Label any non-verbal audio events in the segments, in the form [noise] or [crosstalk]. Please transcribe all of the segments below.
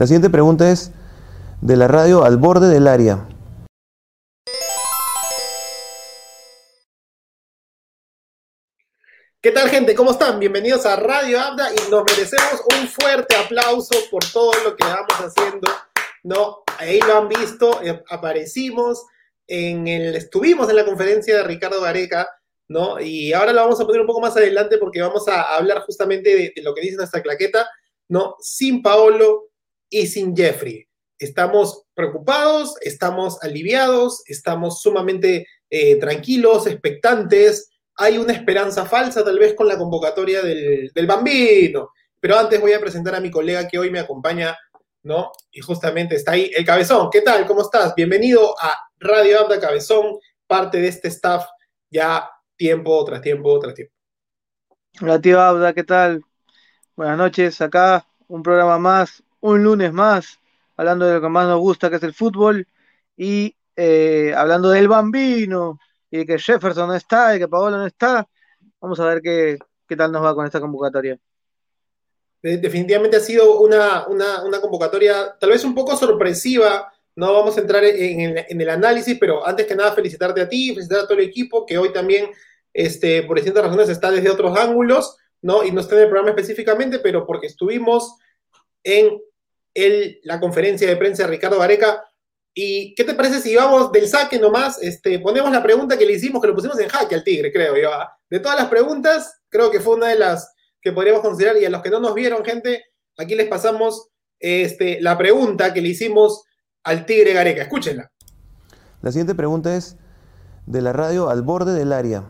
La siguiente pregunta es de la radio al borde del área. ¿Qué tal gente? ¿Cómo están? Bienvenidos a Radio Abda y nos merecemos un fuerte aplauso por todo lo que vamos haciendo. No, ahí lo han visto, eh, aparecimos en el, estuvimos en la conferencia de Ricardo Gareca, ¿no? Y ahora lo vamos a poner un poco más adelante porque vamos a hablar justamente de, de lo que dice nuestra claqueta, ¿no? Sin Paolo y sin Jeffrey. Estamos preocupados, estamos aliviados, estamos sumamente eh, tranquilos, expectantes, hay una esperanza falsa tal vez con la convocatoria del, del, bambino. Pero antes voy a presentar a mi colega que hoy me acompaña, ¿no? Y justamente está ahí, el Cabezón. ¿Qué tal? ¿Cómo estás? Bienvenido a Radio Abda Cabezón, parte de este staff ya tiempo tras tiempo tras tiempo. Hola tío Abda, ¿qué tal? Buenas noches, acá un programa más, un lunes más, hablando de lo que más nos gusta, que es el fútbol, y eh, hablando del bambino, y que Jefferson no está, y que Paolo no está. Vamos a ver qué, qué tal nos va con esta convocatoria. Definitivamente ha sido una, una, una, convocatoria tal vez un poco sorpresiva. No vamos a entrar en, en, en, el análisis, pero antes que nada felicitarte a ti, felicitar a todo el equipo que hoy también, este, por distintas razones, está desde otros ángulos, ¿no? Y no está en el programa específicamente, pero porque estuvimos en la conferencia de prensa de Ricardo Gareca ¿Y qué te parece si vamos del saque nomás? Este, ponemos la pregunta que le hicimos, que lo pusimos en jaque al Tigre, creo yo. ¿ah? De todas las preguntas, creo que fue una de las que podríamos considerar. Y a los que no nos vieron, gente, aquí les pasamos este, la pregunta que le hicimos al Tigre Gareca. Escúchenla. La siguiente pregunta es de la radio al borde del área.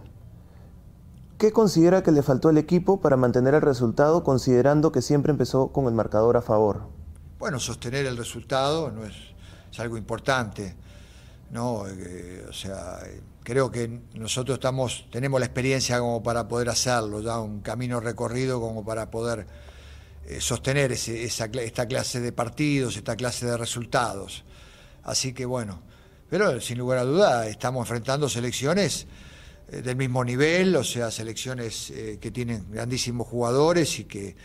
¿Qué considera que le faltó al equipo para mantener el resultado, considerando que siempre empezó con el marcador a favor? Bueno, sostener el resultado no es es algo importante. ¿no? Eh, o sea, creo que nosotros estamos, tenemos la experiencia como para poder hacerlo, ya un camino recorrido como para poder eh, sostener ese, esa, esta clase de partidos, esta clase de resultados. Así que bueno, pero sin lugar a duda estamos enfrentando selecciones eh, del mismo nivel, o sea, selecciones eh, que tienen grandísimos jugadores y que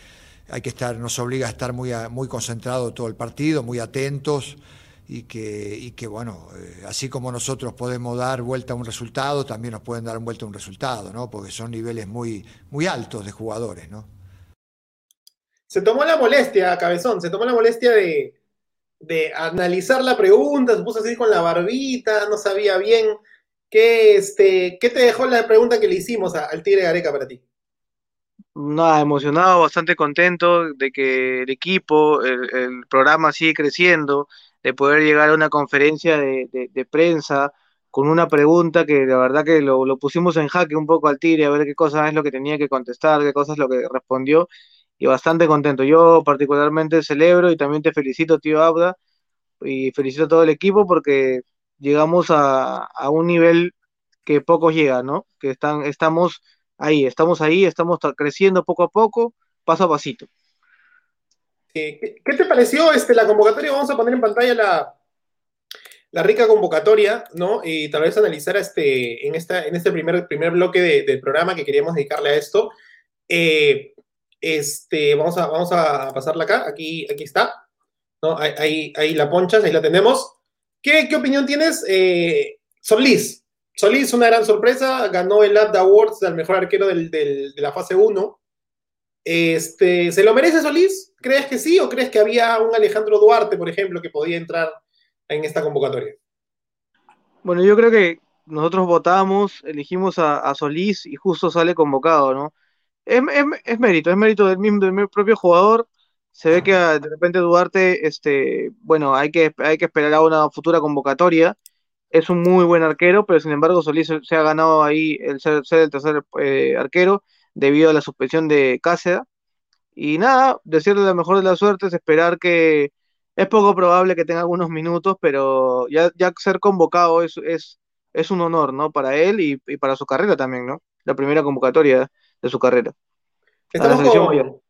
hay que estar, nos obliga a estar muy, muy concentrados todo el partido, muy atentos y que, y que bueno, eh, así como nosotros podemos dar vuelta a un resultado, también nos pueden dar vuelta a un resultado, ¿no? Porque son niveles muy, muy altos de jugadores, ¿no? Se tomó la molestia, Cabezón, se tomó la molestia de, de analizar la pregunta, se puso así con la barbita, no sabía bien. ¿Qué, este, ¿qué te dejó la pregunta que le hicimos al Tigre Gareca para ti? Nada, emocionado, bastante contento de que el equipo, el, el programa sigue creciendo, de poder llegar a una conferencia de, de, prensa con una pregunta que la verdad que lo, lo, pusimos en jaque un poco al Tigre, a ver qué cosa es lo que tenía que contestar, qué cosa es lo que respondió, y bastante contento. Yo particularmente celebro y también te felicito, tío Abda, y felicito a todo el equipo porque llegamos a, a un nivel que pocos llegan, ¿no? Que están, estamos ahí, estamos ahí, estamos creciendo poco a poco, paso a pasito. ¿Qué, ¿Qué, te pareció este, la convocatoria? Vamos a poner en pantalla la, la rica convocatoria, ¿no? Y tal vez analizar este, en, esta, en este primer, primer bloque de, del programa que queríamos dedicarle a esto. Eh, este, vamos, a, vamos a pasarla acá, aquí, aquí está, ¿no? Ahí, ahí, ahí la ponchas, ahí la tenemos. ¿Qué, qué opinión tienes? Eh, Solís, Solís, una gran sorpresa, ganó el Abda Awards al mejor arquero de la fase 1. Este, ¿Se lo merece Solís? ¿Crees que sí o crees que había un Alejandro Duarte, por ejemplo, que podía entrar en esta convocatoria? Bueno, yo creo que nosotros votamos, elegimos a, Solís y justo sale convocado, ¿no? Es, es, es, mérito, es mérito del mismo del propio jugador. Se ve que de repente Duarte, este, bueno, hay que, hay que esperar a una futura convocatoria. Es un muy buen arquero, pero sin embargo Solís se ha ganado ahí el ser, el tercer eh, arquero debido a la suspensión de Cáceres. Y nada, decirle la mejor de las suertes, esperar que es poco probable que tenga algunos minutos, pero ya, ya ser convocado es, es, es un honor, ¿no? Para él y, y, para su carrera también, ¿no? La primera convocatoria de su carrera. Estamos, con,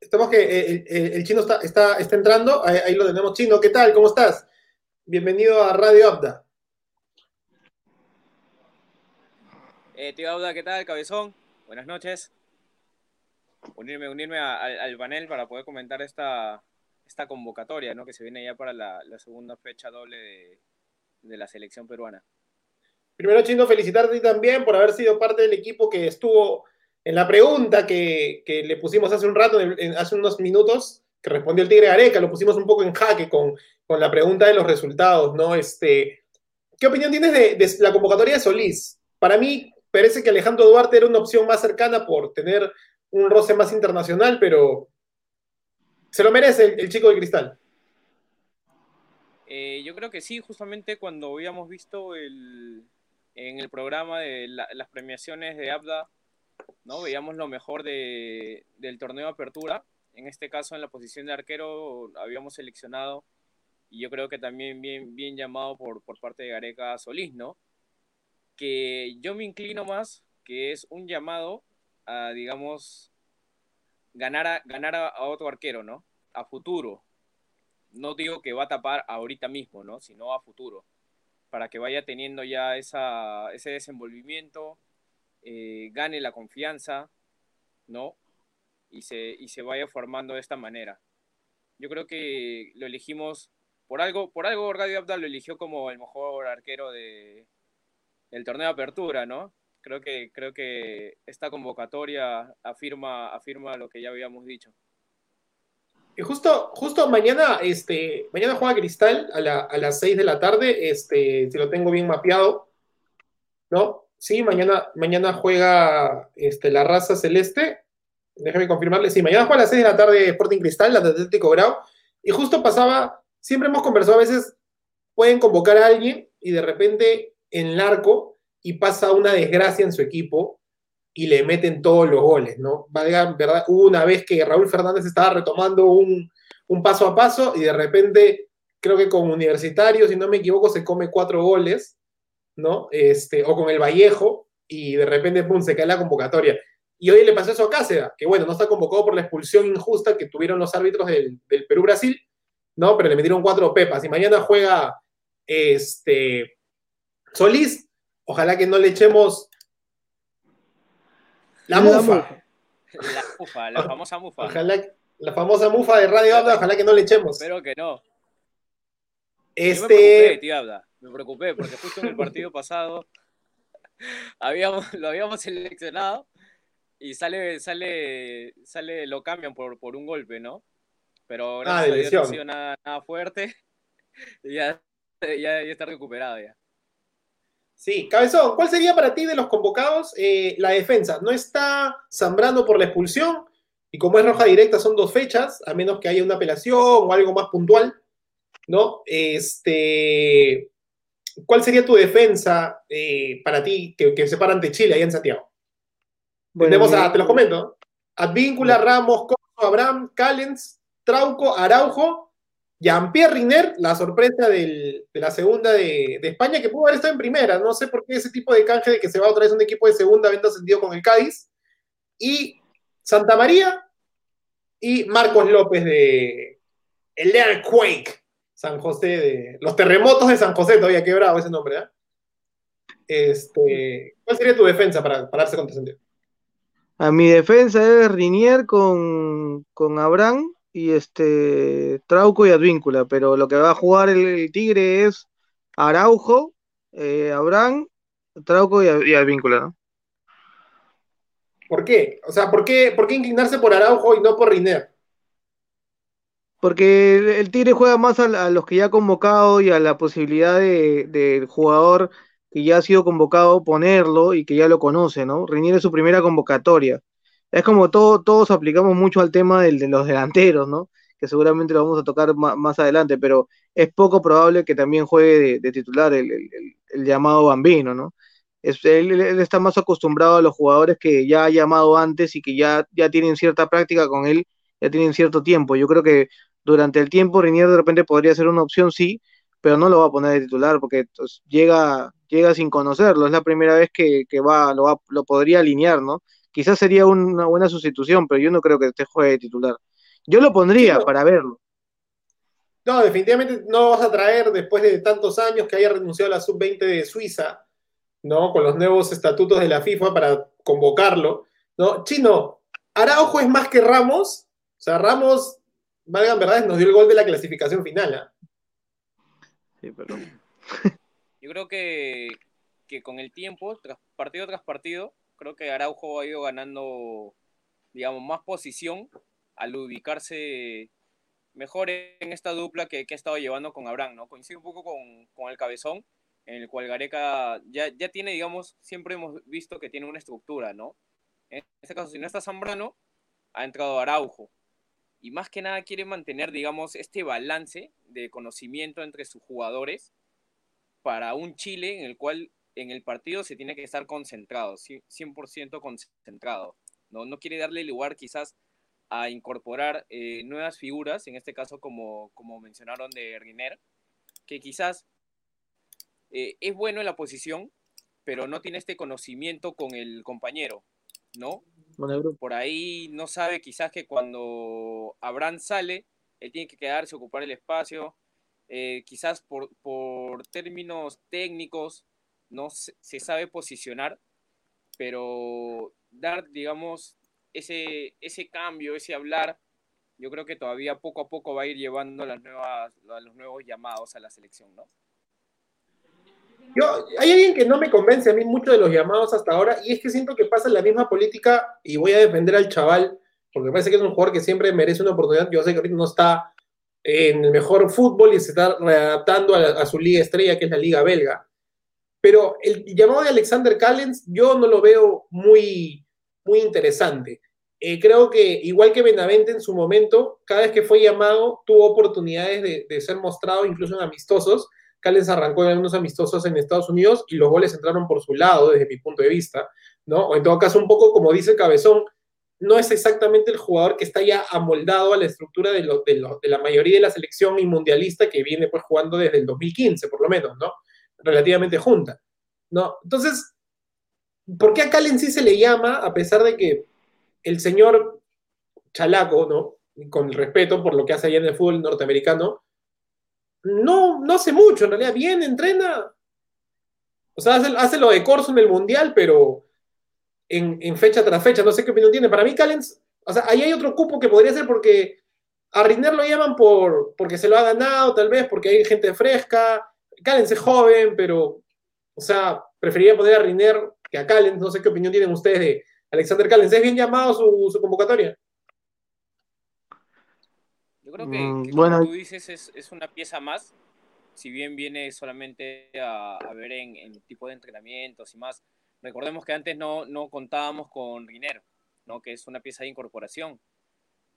estamos que el, el, el, chino está, está, está entrando, ahí, ahí, lo tenemos. Chino, ¿qué tal? ¿Cómo estás? Bienvenido a Radio Abda. Eh, tío Abda, ¿qué tal? Cabezón, buenas noches unirme, unirme a, al panel para poder comentar esta, esta convocatoria, ¿no? Que se viene ya para la, segunda fecha doble de, de, la selección peruana. Primero, Chino, felicitarte también por haber sido parte del equipo que estuvo en la pregunta que, que le pusimos hace un rato, hace unos minutos, que respondió el Tigre Areca, lo pusimos un poco en jaque con, con la pregunta de los resultados, ¿no? Este, ¿Qué opinión tienes de, de la convocatoria de Solís? Para mí, parece que Alejandro Duarte era una opción más cercana por tener un roce más internacional, pero se lo merece el, chico de cristal. Eh, yo creo que sí, justamente cuando habíamos visto el, en el programa de las premiaciones de ABDA, ¿no? veíamos lo mejor del torneo de apertura. En este caso, en la posición de arquero, habíamos seleccionado, y yo creo que también bien, bien llamado por, por parte de Gareca Solís, ¿no? Que yo me inclino más, que es un llamado a, digamos, ganar a, ganar a, otro arquero, ¿no? A futuro. No digo que va a tapar ahorita mismo, ¿no? Sino a futuro. Para que vaya teniendo ya esa, ese desenvolvimiento, eh, gane la confianza, ¿no? Y se, y se vaya formando de esta manera. Yo creo que lo elegimos, por algo, por algo lo eligió como el mejor arquero de, del torneo de apertura, ¿no? creo que, creo que esta convocatoria afirma, afirma lo que ya habíamos dicho. Y justo, justo mañana, este, mañana juega Cristal a, las 6 de la tarde, este, si lo tengo bien mapeado, ¿no? Sí, mañana, mañana juega este, la raza celeste. Déjame confirmarle. Sí, mañana juega a las 6 de la tarde Sporting Cristal, la de Atlético Grau. Y justo pasaba, siempre hemos conversado, a veces pueden convocar a alguien y de repente en el arco y pasa una desgracia en su equipo y le meten todos los goles, ¿no? ¿verdad? Hubo una vez que Raúl Fernández estaba retomando un, paso a paso y de repente, creo que con Universitario, si no me equivoco, se come cuatro goles, ¿no? Este, o con el Vallejo y de repente, pum, se cae la convocatoria. Y hoy le pasó eso a Cáceres, que bueno, no está convocado por la expulsión injusta que tuvieron los árbitros del, del Perú-Brasil, ¿no? Pero le metieron cuatro pepas. Y mañana juega este, Solís, Ojalá que no le echemos la mufa. La mufa, la famosa mufa. Ojalá, la famosa mufa de Radio Abda, ojalá que no le echemos. Espero que no. Este... me preocupé, tío Abda. Me preocupé porque justo en el partido pasado [laughs] habíamos, lo habíamos seleccionado y sale, sale, sale, lo cambian por, por un golpe, ¿no? Pero gracias ah, a Dios no ha sido nada, nada fuerte. Y [laughs] ya, ya, ya está recuperado ya. Sí, Cabezón, ¿cuál sería para ti de los convocados eh, la defensa? No está Zambrano por la expulsión y como es roja directa son dos fechas, a menos que haya una apelación o algo más puntual, ¿no? Este, ¿Cuál sería tu defensa eh, para ti que, se para ante Chile ahí en Santiago? Tenemos a, te los comento, Advíncula, Ramos, Coso, Abraham, Callens, Trauco, Araujo Jean-Pierre Riner, la sorpresa de la segunda de, España, que pudo haber estado en primera. No sé por qué ese tipo de canje de que se va otra vez un equipo de segunda venta sentido con el Cádiz. Y Santa María y Marcos López de el Quake, San José de los terremotos de San José, todavía quebrado ese nombre. ¿eh? Este, ¿Cuál sería tu defensa para pararse contra Santiago? A mi defensa es Rinier con, con Abraham y este Trauco y Advíncula, pero lo que va a jugar el, Tigre es Araujo, eh, Abraham, Trauco y, Advíncula, ¿no? ¿Por qué? O sea, ¿por qué, ¿por qué inclinarse por Araujo y no por Riner? Porque el, Tigre juega más a, los que ya ha convocado y a la posibilidad del jugador que ya ha sido convocado ponerlo y que ya lo conoce, ¿no? Rinier es su primera convocatoria es como todo, todos aplicamos mucho al tema del, de los delanteros, ¿no? Que seguramente lo vamos a tocar más, adelante, pero es poco probable que también juegue de, titular el, llamado Bambino, ¿no? Es, él, está más acostumbrado a los jugadores que ya ha llamado antes y que ya, ya tienen cierta práctica con él, ya tienen cierto tiempo. Yo creo que durante el tiempo Rinier de repente podría ser una opción, sí, pero no lo va a poner de titular porque pues, llega, llega sin conocerlo. Es la primera vez que, va, lo, va, lo podría alinear, ¿no? Quizás sería una buena sustitución, pero yo no creo que este juegue titular. Yo lo pondría para verlo. No, definitivamente no vas a traer después de tantos años que haya renunciado a la sub-20 de Suiza, ¿no? Con los nuevos estatutos de la FIFA para convocarlo, ¿no? Chino, ¿Araujo es más que Ramos? O sea, Ramos valgan verdades, nos dio el gol de la clasificación final. ¿ah? Sí, pero... Yo creo que, que con el tiempo, tras partido tras partido, creo que Araujo ha ido ganando, digamos, más posición al ubicarse mejor en esta dupla que, que ha estado llevando con Abraham, ¿no? Coincide un poco con, con el cabezón, en el cual Gareca ya, ya tiene, digamos, siempre hemos visto que tiene una estructura, ¿no? En este caso, si no está Zambrano, ha entrado Araujo. Y más que nada quiere mantener, digamos, este balance de conocimiento entre sus jugadores para un Chile en el cual en el partido se tiene que estar concentrado, 100% concentrado. ¿no? no quiere darle lugar quizás a incorporar eh, nuevas figuras, en este caso como, como mencionaron de Riner, que quizás eh, es bueno en la posición, pero no tiene este conocimiento con el compañero, ¿no? Por ahí no sabe quizás que cuando Abraham sale, él tiene que quedarse, ocupar el espacio, eh, quizás por, por, términos técnicos no se, sabe posicionar, pero dar, digamos, ese, ese cambio, ese hablar, yo creo que todavía poco a poco va a ir llevando las nuevas, los nuevos llamados a la selección, ¿no? Yo, hay alguien que no me convence a mí mucho de los llamados hasta ahora, y es que siento que pasa la misma política, y voy a defender al chaval, porque parece que es un jugador que siempre merece una oportunidad. Yo sé que ahorita no está en el mejor fútbol y se está readaptando a, a su liga estrella, que es la liga belga. Pero el llamado de Alexander Callens, yo no lo veo muy, muy interesante. Eh, creo que, igual que Benavente en su momento, cada vez que fue llamado, tuvo oportunidades de, ser mostrado, incluso en amistosos, Callens arrancó en algunos amistosos en Estados Unidos y los goles entraron por su lado, desde mi punto de vista, ¿no? O en todo caso, un poco como dice Cabezón, no es exactamente el jugador que está ya amoldado a la estructura de, de la mayoría de la selección y mundialista que viene pues jugando desde el 2015, por lo menos, ¿no? Relativamente junta, ¿no? Entonces, ¿por qué a Callens sí se le llama, a pesar de que el señor Chalaco, ¿no? Con respeto por lo que hace allá en el fútbol norteamericano, no, no hace mucho, en realidad, bien, entrena. O sea, hace, lo de Corso en el Mundial, pero en, en, fecha tras fecha, no sé qué opinión tiene. Para mí, Callens, o sea, ahí hay otro cupo que podría ser porque a Riner lo llaman por, porque se lo ha ganado, tal vez, porque hay gente fresca. Callens es joven, pero, o sea, preferiría poner a Riner que a Callens. No sé qué opinión tienen ustedes de Alexander Callens. ¿Es bien llamado su, su convocatoria? Yo creo que, que bueno, como tú dices, es, es, una pieza más, si bien viene solamente a, a ver en, en, tipo de entrenamientos y más. Recordemos que antes no, no contábamos con Riner, ¿no? que es una pieza de incorporación.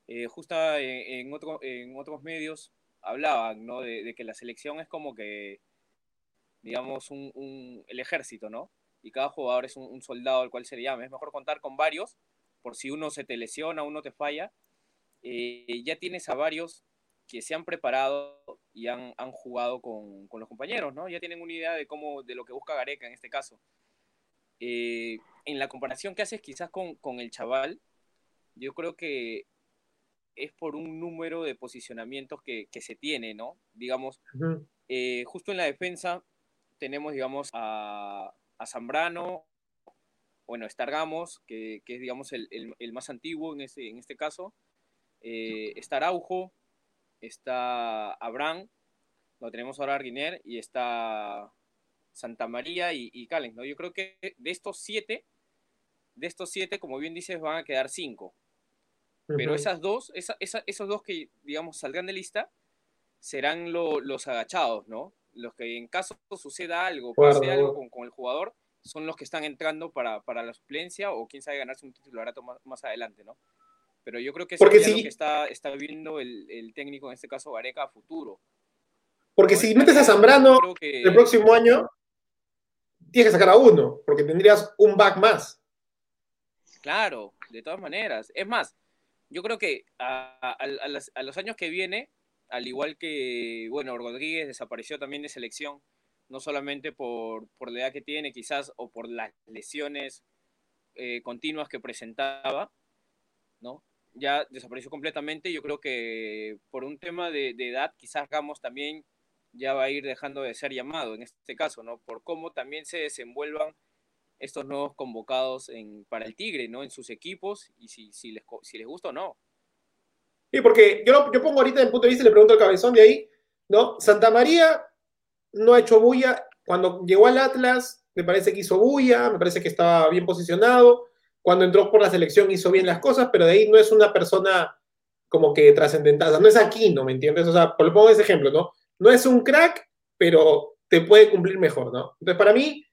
Eh, justo en, en, otro, en, otros medios hablaban ¿no? de, de, que la selección es como que, digamos, un, un, el ejército, ¿no? Y cada jugador es un, un soldado al cual se le llama. Es mejor contar con varios, por si uno se te lesiona, uno te falla, eh, ya tienes a varios que se han preparado y han, han jugado con, con, los compañeros, ¿no? Ya tienen una idea de cómo, de lo que busca Gareca en este caso. Eh, en la comparación que haces quizás con, con, el chaval, yo creo que es por un número de posicionamientos que, que se tiene, ¿no? Digamos, eh, justo en la defensa tenemos, digamos, a, a Zambrano, bueno, Estargamos, que, que es, digamos, el, el, el, más antiguo en este, en este caso, eh, está Araujo, está Abraham, lo tenemos ahora Arguiner y está Santa María y, y Callens, ¿no? Yo creo que de estos siete, de estos siete, como bien dices, van a quedar cinco. Uh -huh. Pero esas dos, esa, esa, esos dos que, digamos, salgan de lista, serán lo, los agachados, ¿no? Los que en caso suceda algo, pase algo con, con, el jugador, son los que están entrando para, para la suplencia o quién sabe ganarse un titularato más, más adelante, ¿no? Pero yo creo que Porque es si... lo que está, está viendo el, el, técnico, en este caso Gareca, a futuro. Porque si metes a Zambrano que... el próximo año, tienes que sacar a uno, porque tendrías un back más. Claro, de todas maneras. Es más, yo creo que a, a, a, las, a los años que viene, al igual que, bueno, Rodríguez desapareció también de selección, no solamente por, por la edad que tiene, quizás, o por las lesiones eh, continuas que presentaba, ¿no? ya desapareció completamente. Yo creo que por un tema de, de, edad, quizás Ramos también ya va a ir dejando de ser llamado en este caso, ¿no? Por cómo también se desenvuelvan estos nuevos convocados en, para el Tigre, ¿no? En sus equipos y si, si, les, si les gusta o no. Sí, porque yo, yo pongo ahorita en punto de vista y le pregunto al cabezón de ahí, ¿no? Santa María no ha hecho bulla. Cuando llegó al Atlas, me parece que hizo bulla, me parece que estaba bien posicionado. Cuando entró por la selección hizo bien las cosas, pero de ahí no es una persona como que trascendental. O sea, no es aquí, ¿no? ¿Me entiendes? O sea, lo pongo ese ejemplo, ¿no? No es un crack, pero te puede cumplir mejor, ¿no? Entonces, para mí,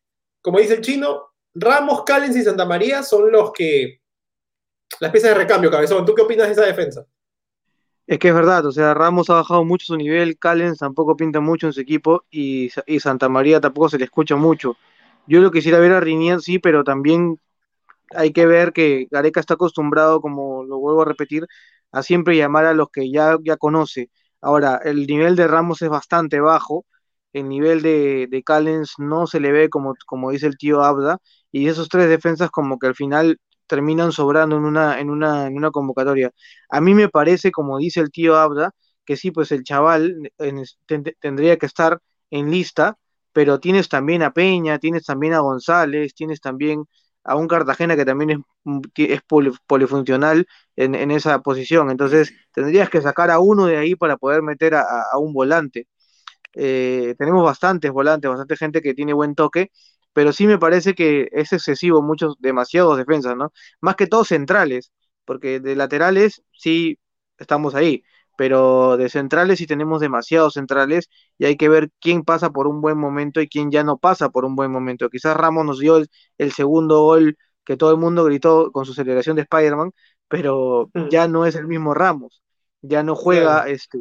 como dice el chino, Ramos, Callens y Santa María son los que. Las piezas de recambio, cabezón. ¿Tú qué opinas de esa defensa? Es que es verdad, o sea, Ramos ha bajado mucho su nivel, Callens tampoco pinta mucho en su equipo y, y Santa María tampoco se le escucha mucho. Yo lo quisiera ver a Rinier, sí, pero también hay que ver que Gareca está acostumbrado, como lo vuelvo a repetir, a siempre llamar a los que ya, ya conoce. Ahora, el nivel de Ramos es bastante bajo, el nivel de, de Callens no se le ve como, como dice el tío Abda, y esos tres defensas como que al final terminan sobrando en una, en una, en una convocatoria. A mí me parece, como dice el tío Abda, que sí, pues el chaval tendría que estar en lista, pero tienes también a Peña, tienes también a González, tienes también a un Cartagena que también es, mm, polifuncional en, esa posición. Entonces, tendrías que sacar a uno de ahí para poder meter a, a un volante. Eh, tenemos bastantes volantes, bastante gente que tiene buen toque, pero sí me parece que es excesivo, muchos, demasiados defensas, ¿no? Más que todos centrales, porque de laterales sí estamos ahí, pero de centrales sí tenemos demasiados centrales y hay que ver quién pasa por un buen momento y quién ya no pasa por un buen momento. Quizás Ramos nos dio el, segundo gol que todo el mundo gritó con su celebración de Spider-Man, pero mm. ya no es el mismo Ramos, ya no juega, este,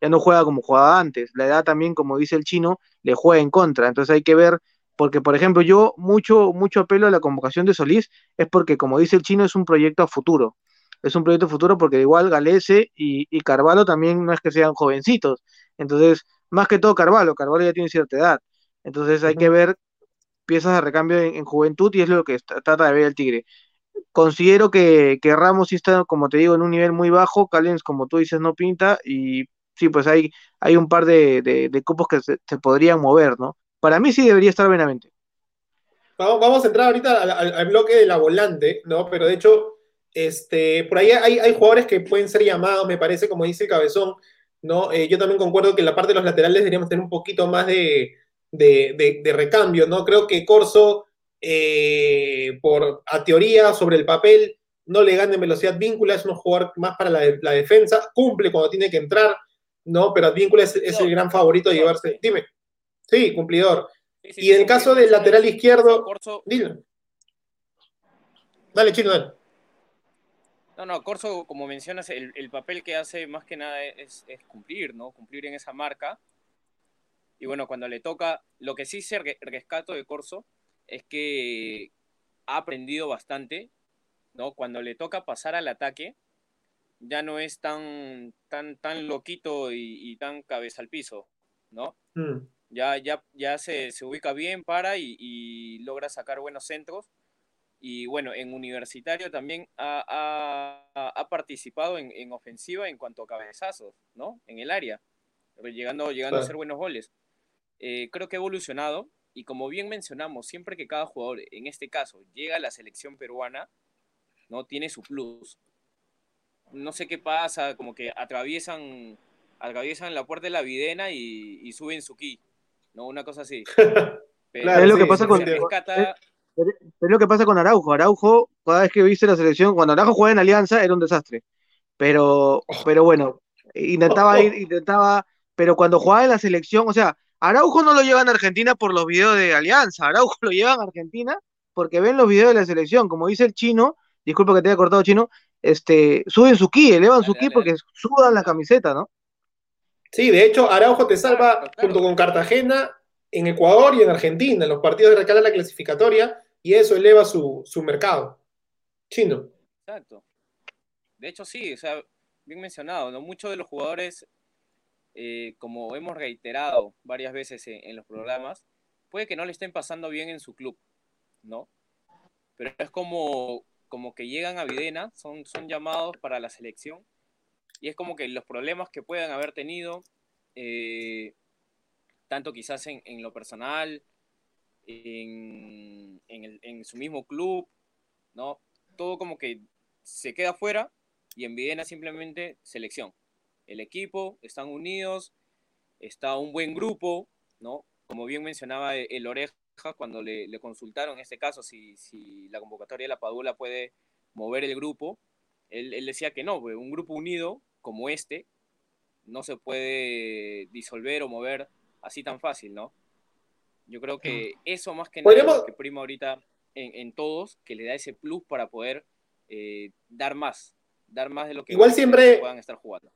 ya no juega como jugaba antes. La edad también, como dice el chino, le juega en contra. Entonces hay que ver porque por ejemplo yo mucho, mucho apelo a la convocación de Solís es porque como dice el chino es un proyecto a futuro, es un proyecto a futuro porque igual Galese y, y Carvalho también no es que sean jovencitos, entonces más que todo Carvalho, Carvalho ya tiene cierta edad, entonces hay que ver piezas de recambio en, juventud y es lo que trata de ver el Tigre. Considero que, que, Ramos sí está, como te digo, en un nivel muy bajo, Callens, como tú dices, no pinta, y sí, pues hay, hay un par de, de, cupos que se, se, podrían mover, ¿no? Para mí sí debería estar Benavente. Vamos, vamos a entrar ahorita al, bloque de la volante, ¿no? Pero de hecho, este, por ahí hay, hay jugadores que pueden ser llamados, me parece, como dice Cabezón, ¿no? Eh, yo también concuerdo que en la parte de los laterales deberíamos tener un poquito más de, de, de, recambio, ¿no? Creo que Corso, eh, por a teoría, sobre el papel, no le gana en velocidad víncula, es un jugador más para la, la, defensa, cumple cuando tiene que entrar, ¿no? Pero Advíncula es, es el gran favorito de llevarse. Dime. Sí, cumplidor. y en el caso del lateral izquierdo. Corso... Dile. Dale, chino, dale. No, no, Corso, como mencionas, el, el papel que hace más que nada es, es, cumplir, ¿no? Cumplir en esa marca. Y bueno, cuando le toca, lo que sí se rescato de Corso es que ha aprendido bastante, ¿no? Cuando le toca pasar al ataque, ya no es tan, tan, tan loquito y, y tan cabeza al piso, ¿no? Mm ya, ya, ya se, se ubica bien para y, logra sacar buenos centros. Y bueno, en universitario también ha, ha, participado en, en, ofensiva en cuanto a cabezazos, ¿no? En el área, llegando, llegando a hacer buenos goles. Eh, creo que ha evolucionado y como bien mencionamos, siempre que cada jugador, en este caso, llega a la selección peruana, ¿no? Tiene su plus. No sé qué pasa, como que atraviesan, atraviesan la puerta de la videna y, y suben su ki. ¿No? Una cosa así. [laughs] es lo que pasa con es, lo que pasa con Araujo. Araujo, cada vez que viste la selección, cuando Araujo jugaba en Alianza era un desastre. Pero, pero bueno, intentaba ir, intentaba, pero cuando jugaba en la selección, o sea, Araujo no lo llevan a Argentina por los videos de Alianza, Araujo [laughs] lo llevan a Argentina porque ven los videos de la selección, como dice el chino, disculpa que te haya cortado chino, este, suben su ki, elevan su ki porque sudan la camiseta, ¿no? Sí, de hecho, Araujo te salva junto con Cartagena en Ecuador y en Argentina, en los partidos de recala la clasificatoria, y eso eleva su, mercado. Chino. Exacto. De hecho, sí, o sea, bien mencionado, ¿no? Muchos de los jugadores, eh, como hemos reiterado varias veces en, en, los programas, puede que no le estén pasando bien en su club, ¿no? Pero es como, como que llegan a Videna, son, son llamados para la selección y es como que los problemas que puedan haber tenido, eh, tanto quizás en, lo personal, en, su mismo club, ¿no? Todo como que se queda fuera Y en Videna simplemente selección. El equipo, están unidos, está un buen grupo, ¿no? Como bien mencionaba el Oreja cuando le, consultaron en este caso si, si, la convocatoria de la Padula puede mover el grupo, él, él decía que no, pues, un grupo unido como este no se puede disolver o mover así tan fácil, ¿no? Yo creo que eso más que nada es lo que prima ahorita en, todos, que le da ese plus para poder eh, dar más, dar más de lo que igual siempre puedan estar jugando.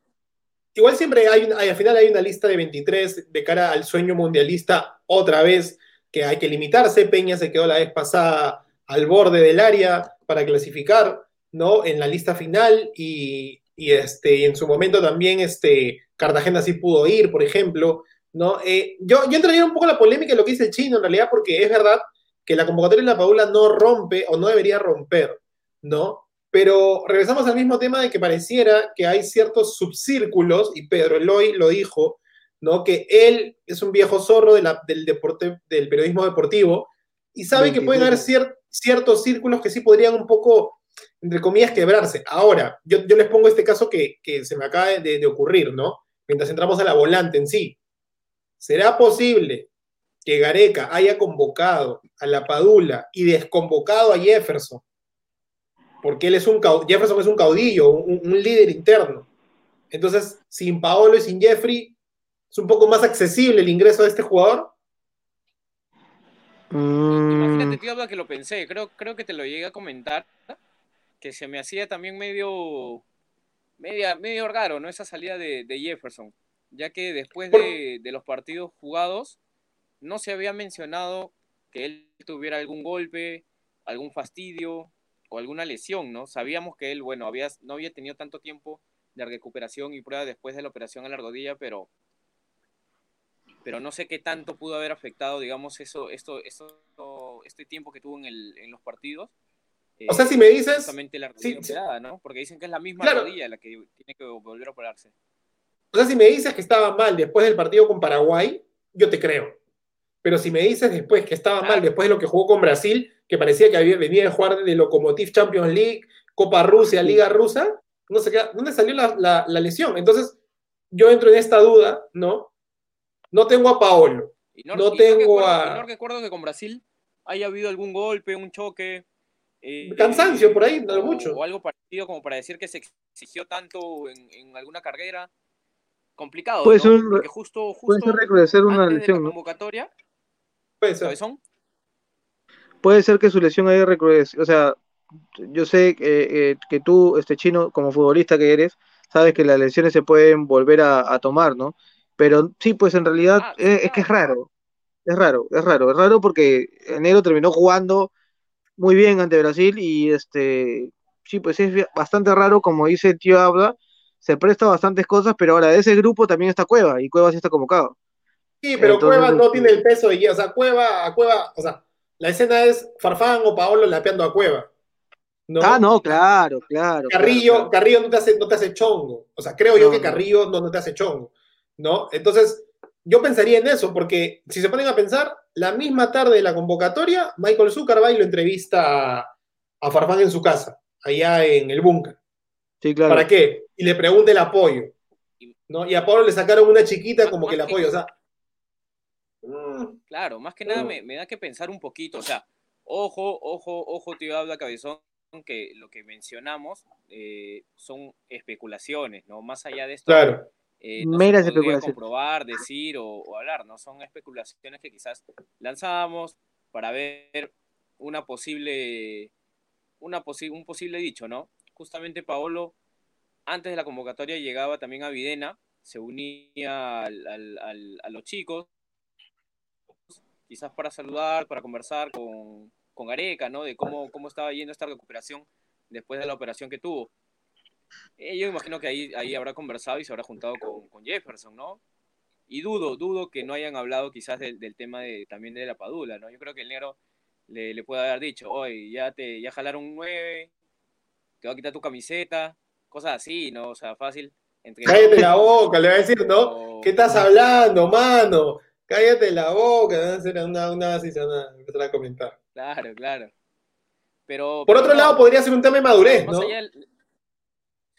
Igual siempre hay, hay, al final hay una lista de 23 de cara al sueño mundialista, otra vez que hay que limitarse. Peña se quedó la vez pasada al borde del área para clasificar, ¿no? En la lista final y, y este, en su momento también este, Cartagena sí pudo ir, por ejemplo, ¿no? Eh, yo, yo entraría un poco la polémica de lo que dice el chino, en realidad, porque es verdad que la convocatoria de la Paula no rompe o no debería romper, ¿no? Pero regresamos al mismo tema de que pareciera que hay ciertos subcírculos, y Pedro Eloy lo dijo, ¿no? Que él es un viejo zorro de del, deporte, del periodismo deportivo y sabe que pueden haber ciertos círculos que sí podrían un poco, entre comillas, quebrarse. Ahora, yo, les pongo este caso que, se me acaba de, de ocurrir, ¿no? Mientras entramos a la volante en sí. ¿Será posible que Gareca haya convocado a la Padula y desconvocado a Jefferson? Porque él es un Jefferson es un caudillo, un, un líder interno. Entonces, sin Paolo y sin Jeffrey, es un poco más accesible el ingreso de este jugador. Mm. Imagínate, tío, que lo pensé. Creo, creo que te lo llegué a comentar. Que se me hacía también medio. Media, medio raro, ¿no? Esa salida de, Jefferson. Ya que después de, los partidos jugados, no se había mencionado que él tuviera algún golpe, algún fastidio o alguna lesión, ¿no? Sabíamos que él, bueno, había, no había tenido tanto tiempo de recuperación y prueba después de la operación a la rodilla, pero pero no sé qué tanto pudo haber afectado, digamos, eso, esto, esto, este tiempo que tuvo en, el, en los partidos. O sea, si me dices... La rodilla ¿no? Porque dicen que es la misma rodilla la que tiene que volver a operarse. O sea, si me dices que estaba mal después del partido con Paraguay, yo te creo. Pero si me dices después que estaba mal después de lo que jugó con Brasil, que parecía que había, venía de jugar de Lokomotiv Champions League, Copa Rusia, Liga Rusa, no sé qué, ¿dónde salió la, la, la lesión? Entonces, yo entro en esta duda, ¿no? No tengo a Paolo. no, tengo a. no recuerdo que con Brasil haya habido algún golpe, un choque. Eh, Cansancio por ahí, no mucho. O algo parecido como para decir que se exigió tanto en, alguna carrera. Complicado. Puede ser, Porque justo, justo puede ser una lesión. convocatoria. Puede ser. Puede ser que su lesión haya recrudecido. O sea, yo sé que, eh, que tú, este chino, como futbolista que eres, sabes que las lesiones se pueden volver a tomar, ¿no? Pero sí, pues en realidad ah, es, que es raro. Es raro, es raro, es raro porque enero terminó jugando muy bien ante Brasil y este sí, pues es bastante raro, como dice el tío Habla, se presta bastantes cosas, pero ahora de ese grupo también está Cueva y Cueva sí está convocado. Sí, pero Cueva no tiene el peso de o sea, Cueva, a Cueva, o sea, la escena es Farfán o Paolo lapeando a Cueva. Ah, no, claro, claro. Carrillo, Carrillo no te hace, no te hace chongo. O sea, creo yo que Carrillo no, no te hace chongo. ¿no? Entonces, yo pensaría en eso, porque si se ponen a pensar, la misma tarde de la convocatoria, Michael Zuckerberg lo entrevista a, Farfán en su casa, allá en el búnker. Sí, claro. ¿Para qué? Y le pregunta el apoyo. ¿no? Y a Pablo le sacaron una chiquita como que el apoyo, o sea. Mm. Claro, más que nada me, da que pensar un poquito, o sea, ojo, ojo, ojo, tío habla cabezón, que lo que mencionamos eh, son especulaciones, ¿no? Más allá de esto, claro. Eh, no se comprobar, decir o, hablar, ¿no? Son especulaciones que quizás lanzamos para ver una posible, una un posible dicho, ¿no? Justamente Paolo, antes de la convocatoria, llegaba también a Videna, se unía a los chicos, quizás para saludar, para conversar con, con Areca, ¿no? De cómo, cómo estaba yendo esta recuperación después de la operación que tuvo. Eh, yo imagino que ahí, ahí habrá conversado y se habrá juntado con, con Jefferson, ¿no? Y dudo, dudo que no hayan hablado quizás del, del, tema de, también de la Padula, ¿no? Yo creo que el negro le, le puede haber dicho, oye, ya te ya jalaron un 9, te va a quitar tu camiseta, cosas así, ¿no? O sea, fácil. Cállate la boca, le va a decir, ¿no? ¿Qué estás hablando, mano? Cállate la boca, va a hacer una, una, así, se van a comentar. Claro, claro. Pero, Por otro lado, podría ser un tema de madurez, ¿no?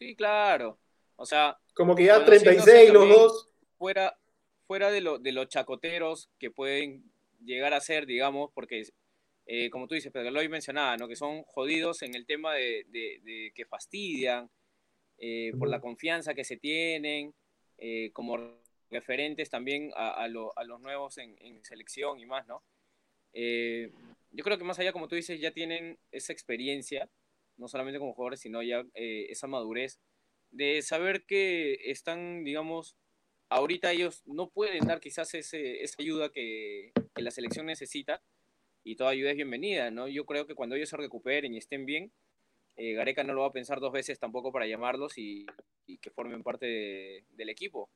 Sí, claro. O sea. Como que ya 36 los dos. Fuera, fuera de, lo, de los chacoteros que pueden llegar a ser, digamos, porque eh, como tú dices, Pedro Loy mencionaba, ¿no? que son jodidos en el tema de, de, que fastidian eh, por la confianza que se tienen, eh, como referentes también a, a, los nuevos en, en, selección y más, ¿no? yo creo que más allá, como tú dices, ya tienen esa experiencia, no solamente como jugadores, sino ya esa madurez de saber que están, digamos, ahorita ellos no pueden dar quizás ese, esa ayuda que, que la selección necesita, y toda ayuda es bienvenida, ¿no? Yo creo que cuando ellos se recuperen y estén bien, eh, Gareca no lo va a pensar dos veces tampoco para llamarlos y, que formen parte del equipo.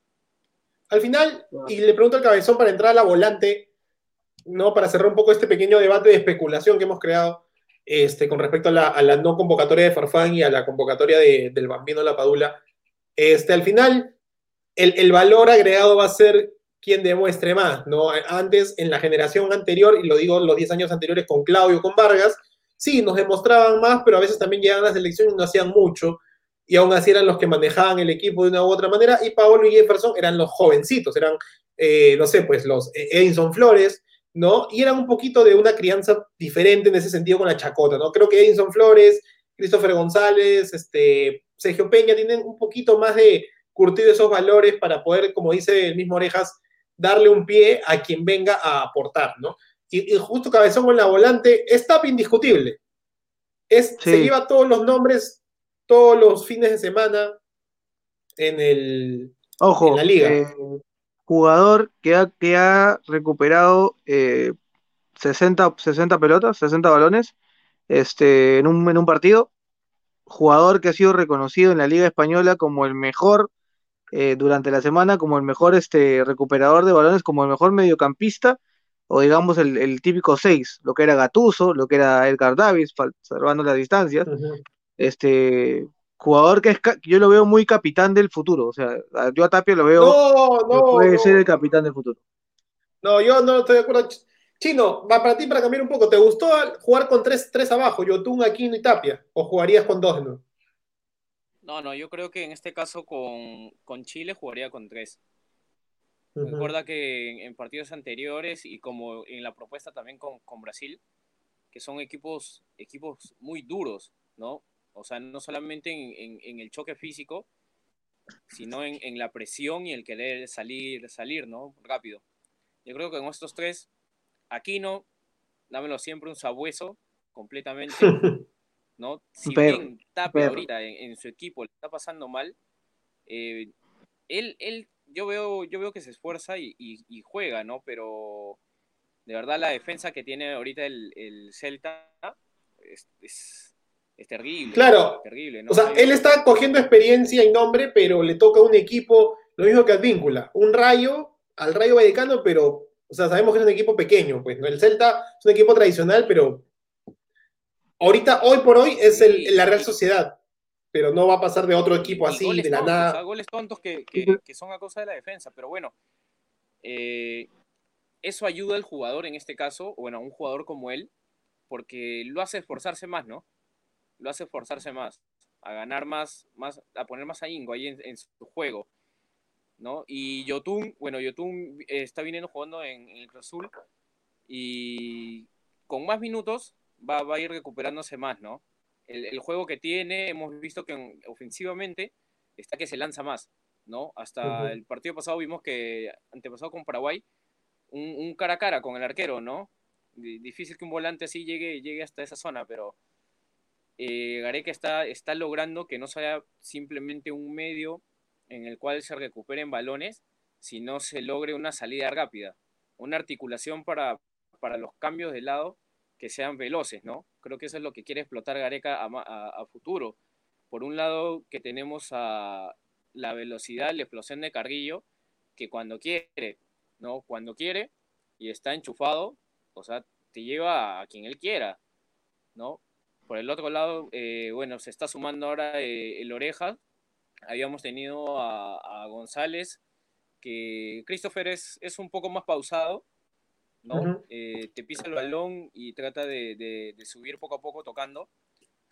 Al final, y le pregunto al cabezón para entrar a la volante, ¿no? Para cerrar un poco este pequeño debate de especulación que hemos creado este, con respecto a la, no convocatoria de Farfán y a la convocatoria del Bambino La Padula. Este, al final, el, valor agregado va a ser quien demuestre más, ¿no? Antes, en la generación anterior, y lo digo los 10 años anteriores con Claudio, con Vargas, sí, nos demostraban más, pero a veces también llegaban a las elecciones y no hacían mucho, y aún así eran los que manejaban el equipo de una u otra manera, y Paolo y Jefferson eran los jovencitos, eran, eh, no sé, pues los Edison Flores, ¿no? Y eran un poquito de una crianza diferente en ese sentido con la chacota, ¿no? Creo que Edison Flores, Christopher González, este, Sergio Peña tienen un poquito más de curtido esos valores para poder, como dice el mismo Orejas, darle un pie a quien venga a aportar, ¿no? Y, justo Cabezón con la volante es tap indiscutible. Es, Se lleva todos los nombres todos los fines de semana en, el, Ojo, en la liga. Eh, jugador que ha, que ha recuperado 60, eh, 60 pelotas, 60 balones este, en, un, en un partido. Jugador que ha sido reconocido en la Liga Española como el mejor eh, durante la semana como el mejor este, recuperador de balones, como el mejor mediocampista, o digamos el, típico 6, lo que era Gatuso, lo que era Edgar Davis, salvando las distancias. Este jugador que es yo lo veo muy capitán del futuro, o sea, yo a Tapia lo veo no, no, puede ser el capitán del futuro. No, yo no estoy de acuerdo. Chino, va para ti para cambiar un poco. ¿Te gustó jugar con tres, tres abajo, Yotun, Aquino y Tapia? ¿O jugarías con dos no? No, no, yo creo que en este caso con, Chile jugaría con tres. Recuerda que en, partidos anteriores y como en la propuesta también con, Brasil, que son equipos, equipos muy duros, ¿no? O sea, no solamente en, el choque físico, sino en, la presión y el querer salir, salir, ¿no? Rápido. Yo creo que con estos tres, Aquino, dámelo siempre un sabueso, completamente. [laughs] ¿no? Si bien Tapia ahorita en, su equipo le está pasando mal, eh, él, él, yo veo, yo veo que se esfuerza y, juega, ¿no? Pero de verdad la defensa que tiene ahorita el, Celta es, terrible. Claro. terrible, O sea, él está cogiendo experiencia y nombre, pero le toca a un equipo, lo mismo que Advíncula, un rayo al Rayo Vallecano, pero, o sea, sabemos que es un equipo pequeño, pues, ¿no? El Celta es un equipo tradicional, pero ahorita, hoy por hoy, es el, la Real Sociedad, pero no va a pasar de otro equipo así, de la nada. goles tontos que, son a causa de la defensa, pero bueno, eh, eso ayuda al jugador en este caso, bueno, a un jugador como él, porque lo hace esforzarse más, ¿no? Lo hace esforzarse más, a ganar más, más a poner más ahínco ahí en, su juego, ¿no? Y Yotun, bueno, Yotun está viniendo jugando en, en el Cruz Azul y con más minutos va, a ir recuperándose más, ¿no? El, juego que tiene, hemos visto que ofensivamente está que se lanza más, ¿no? Hasta el partido pasado vimos que, antepasado con Paraguay, un, cara a cara con el arquero, ¿no? Difícil que un volante así llegue, llegue hasta esa zona, pero eh, Gareca está, está logrando que no sea simplemente un medio en el cual se recuperen balones, sino se logre una salida rápida, una articulación para, para los cambios de lado que sean veloces, ¿no? Creo que eso es lo que quiere explotar Gareca a, futuro. Por un lado, que tenemos a la velocidad, la explosión de Carguillo, que cuando quiere, ¿no? Cuando quiere y está enchufado, o sea, te lleva a quien él quiera, ¿no? Por el otro lado, eh, bueno, se está sumando ahora eh, el Oreja. Habíamos tenido a, González, que Christopher es, es un poco más pausado, ¿no? Eh, te pisa el balón y trata de, subir poco a poco tocando.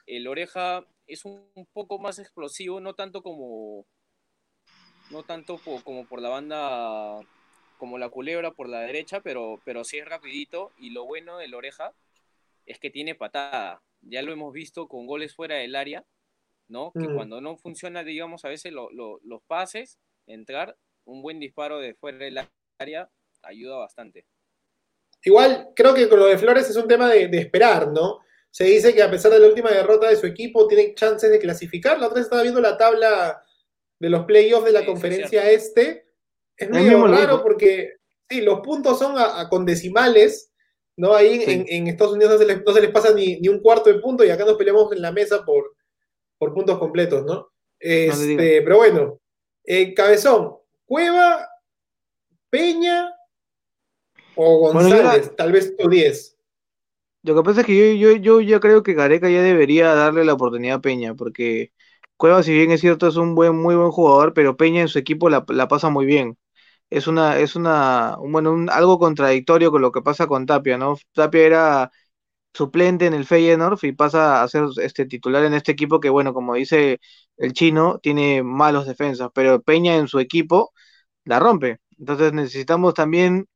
el Oreja es un, poco más explosivo, no tanto como no tanto como por la banda como la culebra por la derecha, pero, pero sí es rapidito y lo bueno del Oreja es que tiene patada. Ya lo hemos visto con goles fuera del área, ¿no? Que mm. cuando no funciona, digamos, a veces los pases, entrar, un buen disparo de fuera del área ayuda bastante. Igual, creo que con lo de Flores es un tema de, esperar, ¿no? Se dice que a pesar de la última derrota de su equipo, tiene chances de clasificar. La otra vez estaba viendo la tabla de los playoffs de la conferencia este. Es medio raro porque, sí, los puntos son a, con decimales, ¿no? Ahí en, Estados Unidos no se les, pasa ni, un cuarto de punto y acá nos peleamos en la mesa por, por puntos completos, ¿no? Este, pero bueno, eh, Cabezón, Cueva, Peña o González, tal vez tú 10. Lo que pasa es que yo, yo, yo ya creo que Gareca ya debería darle la oportunidad a Peña, porque Cueva, si bien es cierto, es un buen, muy buen jugador, pero Peña en su equipo la, pasa muy bien. Es una, es una, bueno, algo contradictorio con lo que pasa con Tapia, ¿no? Tapia era suplente en el Feyenoord y pasa a ser este titular en este equipo que, bueno, como dice el chino, tiene malos defensas, pero Peña en su equipo la rompe. Entonces necesitamos también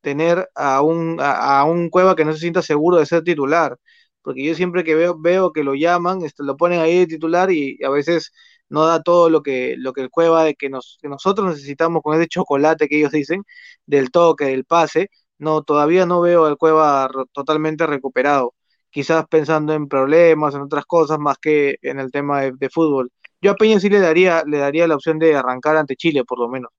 tener a un, a, un Cueva que no se sienta seguro de ser titular, porque yo siempre que veo, veo que lo llaman, este, lo ponen ahí de titular y a veces no da todo lo que, lo que el Cueva de que, nos, que nosotros necesitamos con ese chocolate que ellos dicen, del toque, del pase, no, todavía no veo al Cueva totalmente recuperado. Quizás pensando en problemas, en otras cosas, más que en el tema de, fútbol. Yo a Peña sí le daría, le daría la opción de arrancar ante Chile, por lo menos.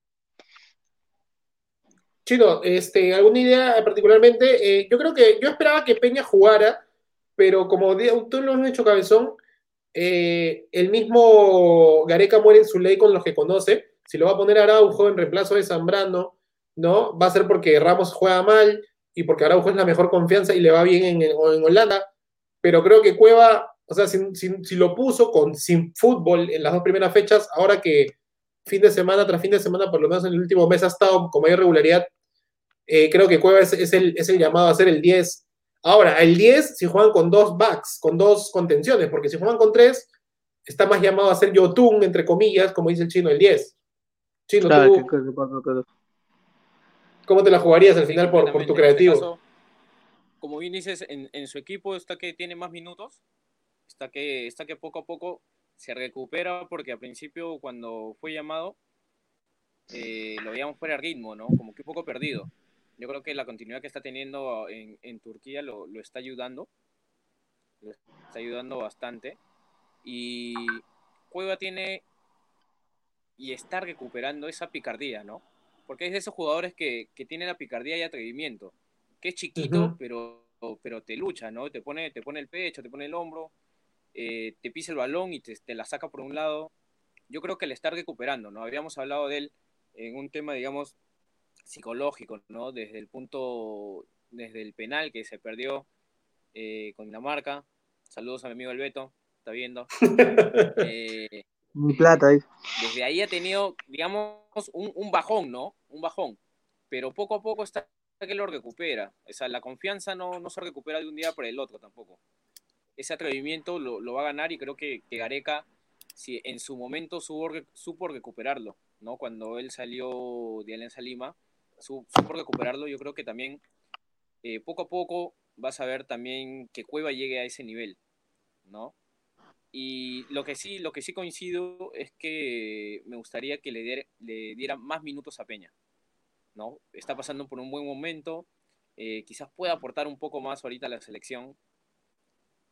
Chino, este, ¿alguna idea particularmente? Eh, yo creo que yo esperaba que Peña jugara, pero como tú lo has hecho cabezón, eh, el mismo Gareca muere en su ley con los que conoce. Si lo va a poner Araujo en reemplazo de Zambrano, ¿no? Va a ser porque Ramos juega mal y porque Araujo es la mejor confianza y le va bien en, Holanda. Pero creo que Cueva, o sea, si, lo puso con, sin fútbol en las dos primeras fechas, ahora que fin de semana tras fin de semana, por lo menos en el último mes ha estado con mayor regularidad, eh, creo que Cueva es, el, es el llamado a ser el 10. Ahora, el 10 si juegan con dos backs, con dos contenciones, porque si juegan con tres, está más llamado a ser Yotun, entre comillas, como dice el chino, el 10. Chino, tú, ¿Cómo te la jugarías al final por, tu este creativo? como bien dices, en, su equipo está que tiene más minutos, está que, está que poco a poco se recupera, porque al principio cuando fue llamado eh, lo veíamos fuera de ritmo, ¿no? Como que un poco perdido. Yo creo que la continuidad que está teniendo en, en Turquía lo, lo, está ayudando, lo está ayudando bastante. Y Cueva tiene y está recuperando esa picardía, ¿no? porque es de esos jugadores que, que tienen la picardía y atrevimiento, que es chiquito, pero, pero te lucha, ¿no? Te pone, te pone el pecho, te pone el hombro, eh, te pisa el balón y te, te, la saca por un lado. Yo creo que le está recuperando, ¿no? Habíamos hablado de él en un tema, digamos, psicológico, ¿no? Desde el punto, desde el penal que se perdió eh, con Dinamarca. Saludos a mi amigo El Beto, está viendo. [laughs] eh, mi plata. Desde ahí ha tenido, digamos, un, bajón, ¿no? Un bajón. Pero poco a poco está que lo recupera. O sea, la confianza no, no se recupera de un día para el otro tampoco. Ese atrevimiento lo, va a ganar y creo que, que Gareca, si en su momento supo, supo, recuperarlo, ¿no? Cuando él salió de Alianza Lima, supo, recuperarlo, yo creo que también eh, poco a poco vas a ver también que Cueva llegue a ese nivel, ¿no? Y lo que sí, lo que sí coincido es que me gustaría que le, diera, le diera más minutos a Peña. ¿no? Está pasando por un buen momento. Eh, quizás pueda aportar un poco más ahorita a la selección.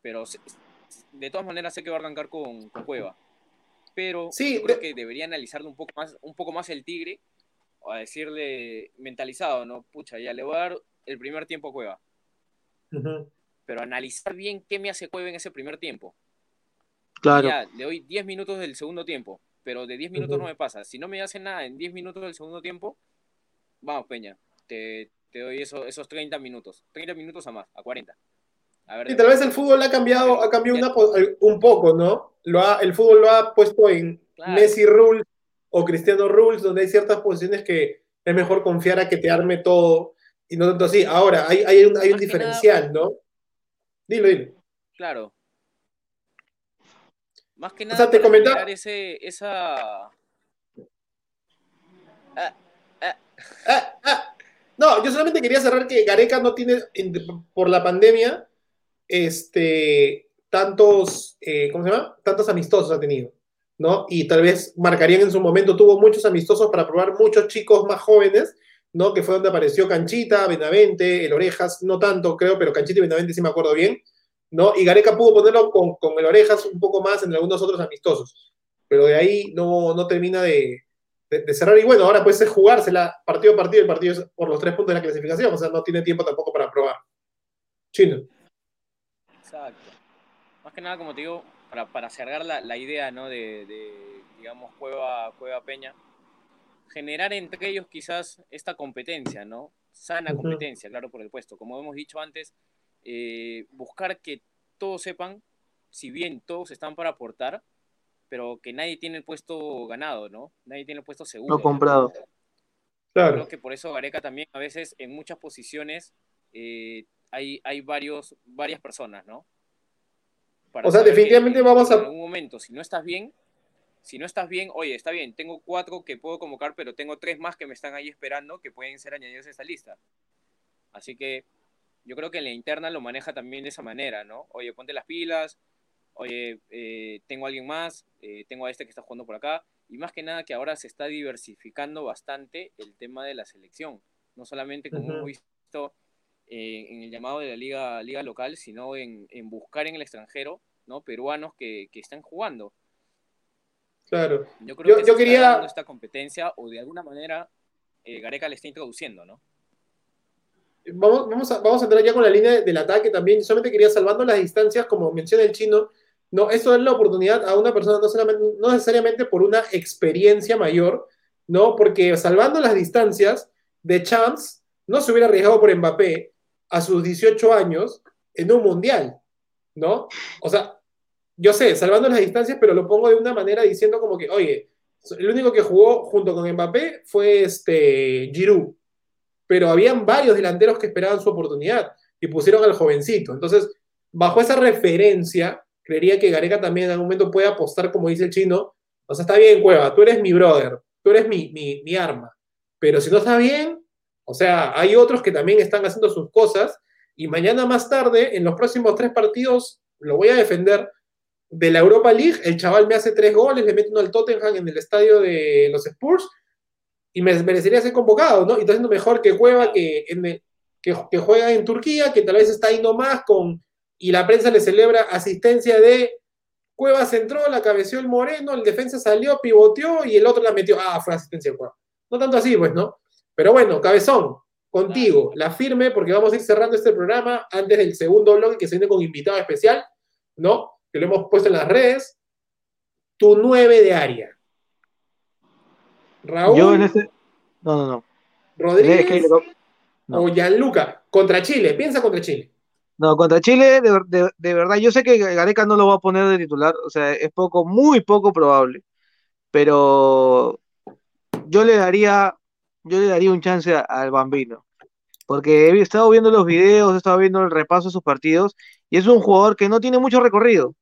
Pero de todas maneras sé que va a arrancar con, Cueva. Pero sí, creo que debería analizarlo un poco más, un poco más el Tigre. O a decirle mentalizado, ¿no? Pucha, ya le voy a dar el primer tiempo a Cueva. Pero analizar bien qué me hace Cueva en ese primer tiempo Claro. Ya, le doy 10 minutos del segundo tiempo, pero de 10 minutos no me pasa. Si no me hace nada en 10 minutos del segundo tiempo, vamos, Peña, te, te doy eso, esos 30 minutos. 30 minutos a más, a 40. y tal vez el fútbol ha cambiado, ha cambiado un poco, ¿no? Lo ha, el fútbol lo ha puesto en Messi Rules o Cristiano Rules, donde hay ciertas posiciones que es mejor confiar a que te arme todo y no tanto así. Ahora, hay, hay un, hay un diferencial, ¿no? Dilo, dilo. Claro, Más que O nada sea, te comentaba- ese, esa... Ah, ah, Ah, ah. No, yo solamente quería cerrar que Gareca no tiene, en- por la pandemia, este, tantos, eh, ¿cómo se llama? Tantos amistosos ha tenido, ¿no? Y tal vez marcarían en su momento, tuvo muchos amistosos para probar muchos chicos más jóvenes, ¿no? Que fue donde apareció Canchita, Benavente, El Orejas, no tanto creo, pero Canchita y Benavente sí me acuerdo bien, ¿no? Y Gareca pudo ponerlo con, con El Orejas un poco más en algunos otros amistosos, pero de ahí no, no termina de, de, cerrar. Y bueno, ahora pues es jugársela partido a partido, el partido es por los tres puntos de la clasificación, o sea, no tiene tiempo tampoco para probar. Chino. exacto. Más que nada, como te digo, para, para cerrar la, la idea, ¿no? De, de, digamos, Cueva, Cueva Peña, generar entre ellos quizás esta competencia, ¿no? Sana competencia, claro, por el puesto. Como hemos dicho antes, eh, buscar que todos sepan, si bien todos están para aportar, pero que nadie tiene el puesto ganado, ¿no? Nadie tiene el puesto seguro. No comprado. Claro. Creo que por eso Gareca también a veces en muchas posiciones eh, hay, hay varios, varias personas, ¿no? Para O sea, saber que definitivamente vamos a- En algún momento, si no estás bien, si no estás bien, oye, está bien, tengo cuatro que puedo convocar, pero tengo tres más que me están ahí esperando que pueden ser añadidos a esta lista. Así que yo creo que en la interna lo maneja también de esa manera, ¿no? Oye, ponte las pilas, oye, eh, tengo a alguien más, eh, tengo a este que está jugando por acá, y más que nada que ahora se está diversificando bastante el tema de la selección, no solamente como Ujú. hemos visto eh, en el llamado de la liga, liga local, sino en, en buscar en el extranjero, ¿no? Peruanos que, que están jugando. Claro. Yo creo Yo- que yo quería- esta competencia o de alguna manera eh, Gareca le está introduciendo, ¿no? Vamos, vamos, a, vamos a entrar ya con la línea del ataque también. Solamente quería salvando las distancias, como menciona el chino. No, esto es la oportunidad a una persona, no, solamente, no necesariamente por una experiencia mayor, ¿no? Porque salvando las distancias, de Champs no se hubiera arriesgado por Mbappé a sus 18 años en un mundial, ¿no? O sea, yo sé, salvando las distancias, pero lo pongo de una manera diciendo como que, oye, el único que jugó junto con Mbappé fue este Giroud, pero habían varios delanteros que esperaban su oportunidad y pusieron al jovencito. Entonces, bajo esa referencia, creería que Gareca también en algún momento puede apostar, como dice el chino, o sea, está bien, Cueva, tú eres mi brother, tú eres mi, mi, mi arma, pero si no está bien, o sea, hay otros que también están haciendo sus cosas y mañana más tarde, en los próximos tres partidos, lo voy a defender. De la Europa League, el chaval me hace tres goles, le mete uno al Tottenham en el estadio de los Spurs y me merecería ser convocado, ¿no? Y está haciendo mejor que Cueva, que, juega en Turquía, que tal vez está ahí nomás con. Y la prensa le celebra asistencia de Cueva centró, la cabeció el Moreno, el defensa salió, pivoteó y el otro la metió. Ah, fue asistencia de Cueva. No tanto así, pues, ¿no? Pero bueno, Cabezón, contigo, la firme, porque vamos a ir cerrando este programa antes del segundo bloque que se viene con invitado especial, ¿no? Que lo hemos puesto en las redes. Tu 9 de área. Raúl Yo en este. No, no, no. Rodríguez Es que lo- no. o Gianluca contra Chile. Piensa contra Chile. No, contra Chile, de- de verdad, yo sé que Gareca no lo va a poner de titular, o sea, es poco, muy poco probable, pero yo le daría, yo le daría un chance al Bambino, porque he estado viendo los videos, he estado viendo el repaso de sus partidos, y es un jugador que no tiene mucho recorrido,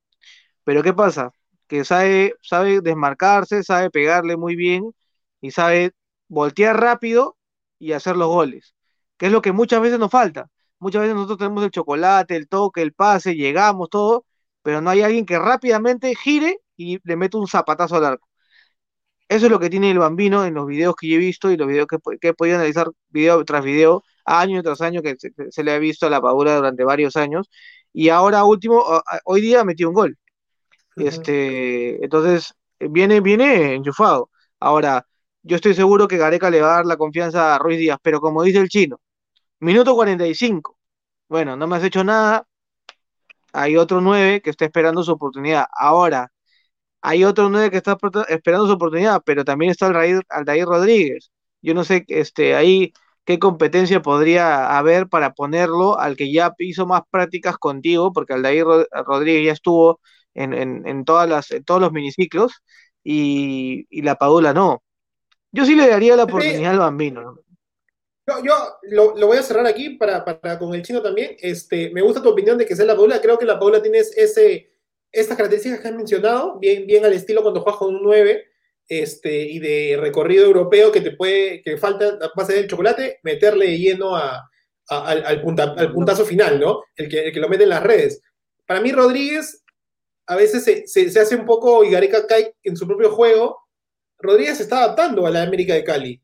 pero ¿qué pasa? Que sabe, sabe desmarcarse, sabe pegarle muy bien, y sabe voltear rápido y hacer los goles, que es lo que muchas veces nos falta. Muchas veces nosotros tenemos el chocolate, el toque, el pase, llegamos, todo, pero no hay alguien que rápidamente gire y le mete un zapatazo al arco. Eso es lo que tiene el Bambino en los videos que yo he visto y los videos que, que he podido analizar video tras video, año tras año, que se, se le ha visto a la Padula durante varios años. Y ahora último, hoy día metió un gol. Este, entonces, viene, viene enchufado. Ahora, yo estoy seguro que Gareca le va a dar la confianza a Ruiz Díaz, pero como dice el chino, minuto 45. Bueno, no me has hecho nada. Hay otro 9 que está esperando su oportunidad. Ahora, hay otro 9 que está esperando su oportunidad, pero también está Aldair, Aldair Rodríguez. Yo no sé este, ahí qué competencia podría haber para ponerlo al que ya hizo más prácticas contigo, porque Aldair Ro- Rodríguez ya estuvo en, en, en todas las, en todos los miniciclos y, y la Padula no. Yo sí le daría la oportunidad al Bambino. ¿no? Yo, yo lo, lo voy a cerrar aquí para, para con el chino también. Este, me gusta tu opinión de que sea la Paula. Creo que la Paula tiene ese, estas características que has mencionado, bien, bien al estilo cuando juegas con un 9 este, y de recorrido europeo que te puede, que falta la base del chocolate, meterle lleno a, al, puntazo final, ¿no? El que, el que lo mete en las redes. Para mí, Rodríguez a veces se, hace un poco Igareca cae en su propio juego. Rodríguez se está adaptando a la América de Cali.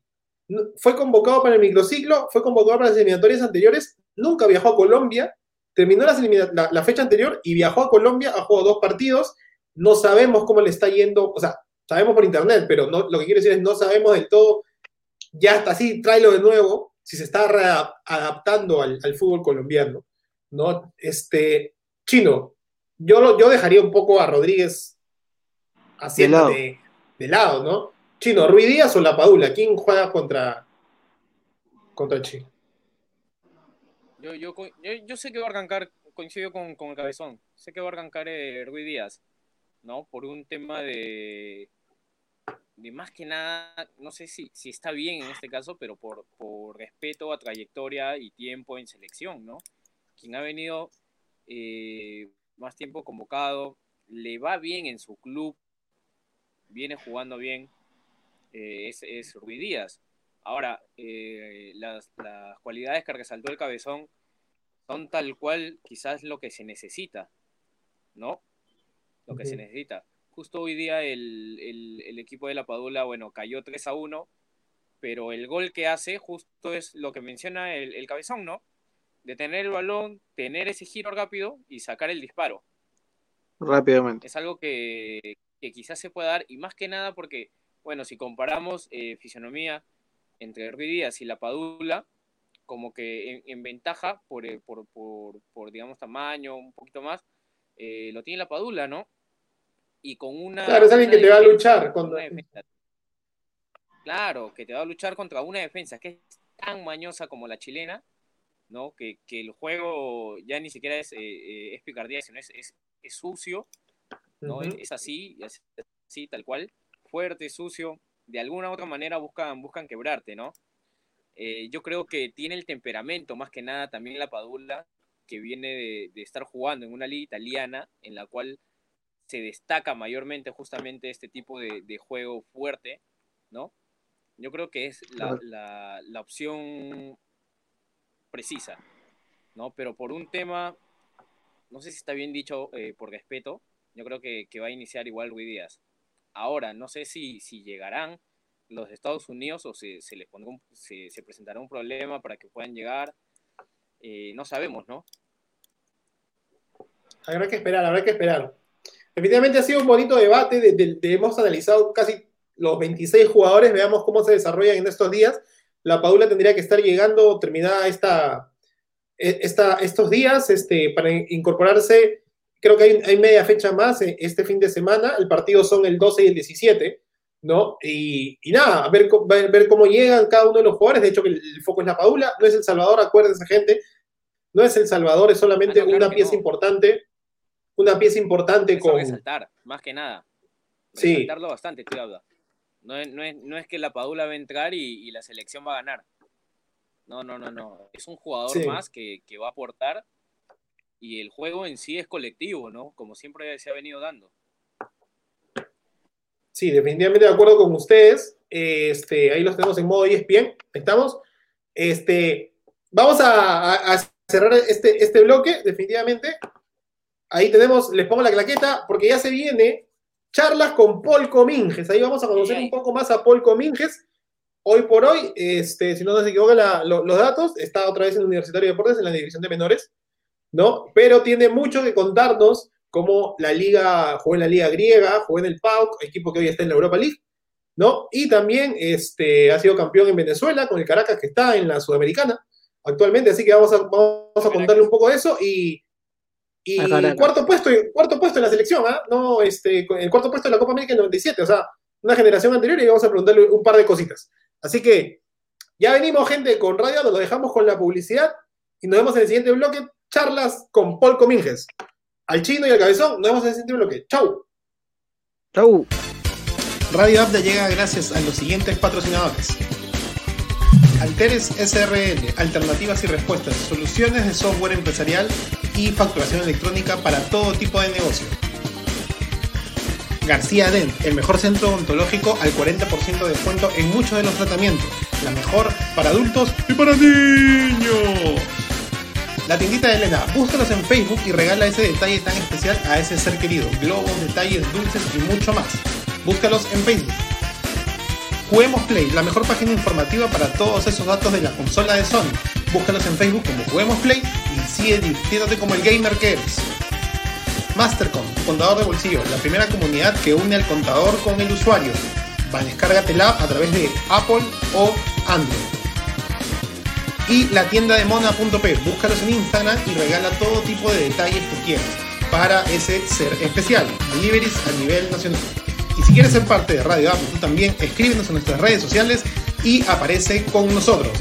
Fue convocado para el microciclo, fue convocado para las eliminatorias anteriores, nunca viajó a Colombia, terminó la, la, fecha anterior y viajó a Colombia, ha jugado dos partidos. No sabemos cómo le está yendo, o sea, sabemos por internet, pero no, lo que quiero decir es no sabemos del todo. Ya está así, tráelo de nuevo, si se está adaptando al, al, fútbol colombiano. ¿no? Este, Chino, yo, yo dejaría un poco a Rodríguez haciendo de, lado. ¿no? Chino, Ruiz Díaz o La Padula, ¿quién juega contra, contra Chi? Yo, yo, yo, sé que va a arrancar, coincido con, el cabezón, sé que va a arrancar eh, Ruiz Díaz, ¿no? Por un tema de, de más que nada, no sé si, si está bien en este caso, pero por, por respeto a trayectoria y tiempo en selección, ¿no? Quien ha venido eh, más tiempo convocado, le va bien en su club, viene jugando bien, eh, es, es Ruiz Díaz. Ahora, eh, las, cualidades que resaltó el cabezón son tal cual quizás lo que se necesita, ¿no? Lo que se necesita. Justo hoy día el, equipo de la Padula, bueno, cayó 3 a 1, pero el gol que hace justo es lo que menciona el, el cabezón, ¿no? de tener el balón, tener ese giro rápido y sacar el disparo. Rápidamente. Es algo que, quizás se pueda dar, y más que nada porque, bueno, si comparamos eh, fisionomía entre Díaz y la Padula, como que en, ventaja eh, por, por, digamos, tamaño, un poquito más, eh, lo tiene la Padula, ¿no? Y con una... Claro, es alguien que te va a luchar contra... Claro, que te va a luchar contra una defensa que es tan mañosa como la chilena, ¿no? Que, el juego ya ni siquiera es, eh, picardía, sino es, sucio, ¿no? Es así, así, tal cual, fuerte, sucio, de alguna u otra manera buscan, buscan quebrarte, ¿no? Eh, yo creo que tiene el temperamento, más que nada, también la Padula, que viene de, estar jugando en una liga italiana en la cual se destaca mayormente justamente este tipo de, juego fuerte, ¿no? Yo creo que es la, la, la opción precisa, ¿no? Pero por un tema, no sé si está bien dicho eh, por respeto, yo creo que, va a iniciar igual Ruiz Díaz. Ahora, no sé si, si llegarán los Estados Unidos o se, se les pondrá se, presentará un problema para que puedan llegar. Eh, no sabemos, ¿no? Habrá que esperar, habrá que esperar. Definitivamente ha sido un bonito debate, de, hemos analizado casi los 26 jugadores, veamos cómo se desarrollan en estos días la Padula tendría que estar llegando terminada esta, e, esta, estos días este, para incorporarse. Creo que hay, media fecha más eh, este fin de semana. El partido son el 12 y el 17, ¿no? Y, nada, a ver, ver cómo llegan cada uno de los jugadores. De hecho, que el, foco es la Padula, no es El Salvador, acuérdense, gente. No es El Salvador, es solamente ah, una pieza importante. Una pieza importante con. resaltar, más que nada. Resaltarlo bastante, estoy hablando. No es, no es, que la Padula va a entrar y, la selección va a ganar. No, no, no, no. Es un jugador más que, va a aportar y el juego en sí es colectivo, ¿no? Como siempre se ha venido dando. Sí, definitivamente de acuerdo con ustedes. Este, ahí los tenemos en modo ESPN. Estamos. Este, vamos a, cerrar este, este bloque, definitivamente. Ahí tenemos, les pongo la claqueta, porque ya se viene charlas con Paul Cominges. Ahí vamos a conocer un poco más a Paul Cominges. Hoy por hoy, este, si no se equivocan los datos, está otra vez en el Universitario de Deportes, en la división de menores, ¿no? Pero tiene mucho que contarnos, como la liga, jugó en la liga griega, jugó en el PAOK, equipo que hoy está en la Europa League, ¿no? Y también este, ha sido campeón en Venezuela, con el Caracas, que está en la Sudamericana actualmente, así que vamos a, vamos a contarle un poco de eso y y cuarto puesto, cuarto puesto en la selección, ¿ah? No, este, el cuarto puesto en la Copa América en 97, o sea, una generación anterior y vamos a preguntarle un par de cositas. Así que ya venimos, gente, con radio, nos lo dejamos con la publicidad y nos vemos en el siguiente bloque, charlas con Paul Cominges. Al chino y al cabezón, nos vemos en el siguiente bloque. ¡Chau! ¡Chau! Radio Abda llega gracias a los siguientes patrocinadores. Alteres SRL, alternativas y respuestas, soluciones de software empresarial y facturación electrónica para todo tipo de negocio. García Dent, el mejor centro odontológico al 40% de descuento en muchos de los tratamientos. La mejor para adultos y para niños. La tiendita de Elena, búscalos en Facebook y regala ese detalle tan especial a ese ser querido. Globos, detalles, dulces y mucho más. Búscalos en Facebook. Juguemos Play, la mejor página informativa para todos esos datos de la consola de Sony. Búscalos en Facebook como Juguemos Play y sigue divirtiéndote como el gamer que eres. Mastercom, contador de bolsillo, la primera comunidad que une al contador con el usuario. Descárgatela a través de Apple o Android. Y la tienda de mona.p, búscalos en Instagram y regala todo tipo de detalles que quieras para ese ser especial. Deliveries a nivel nacional. Y si quieres ser parte de Radio Apple, también escríbenos en nuestras redes sociales y aparece con nosotros.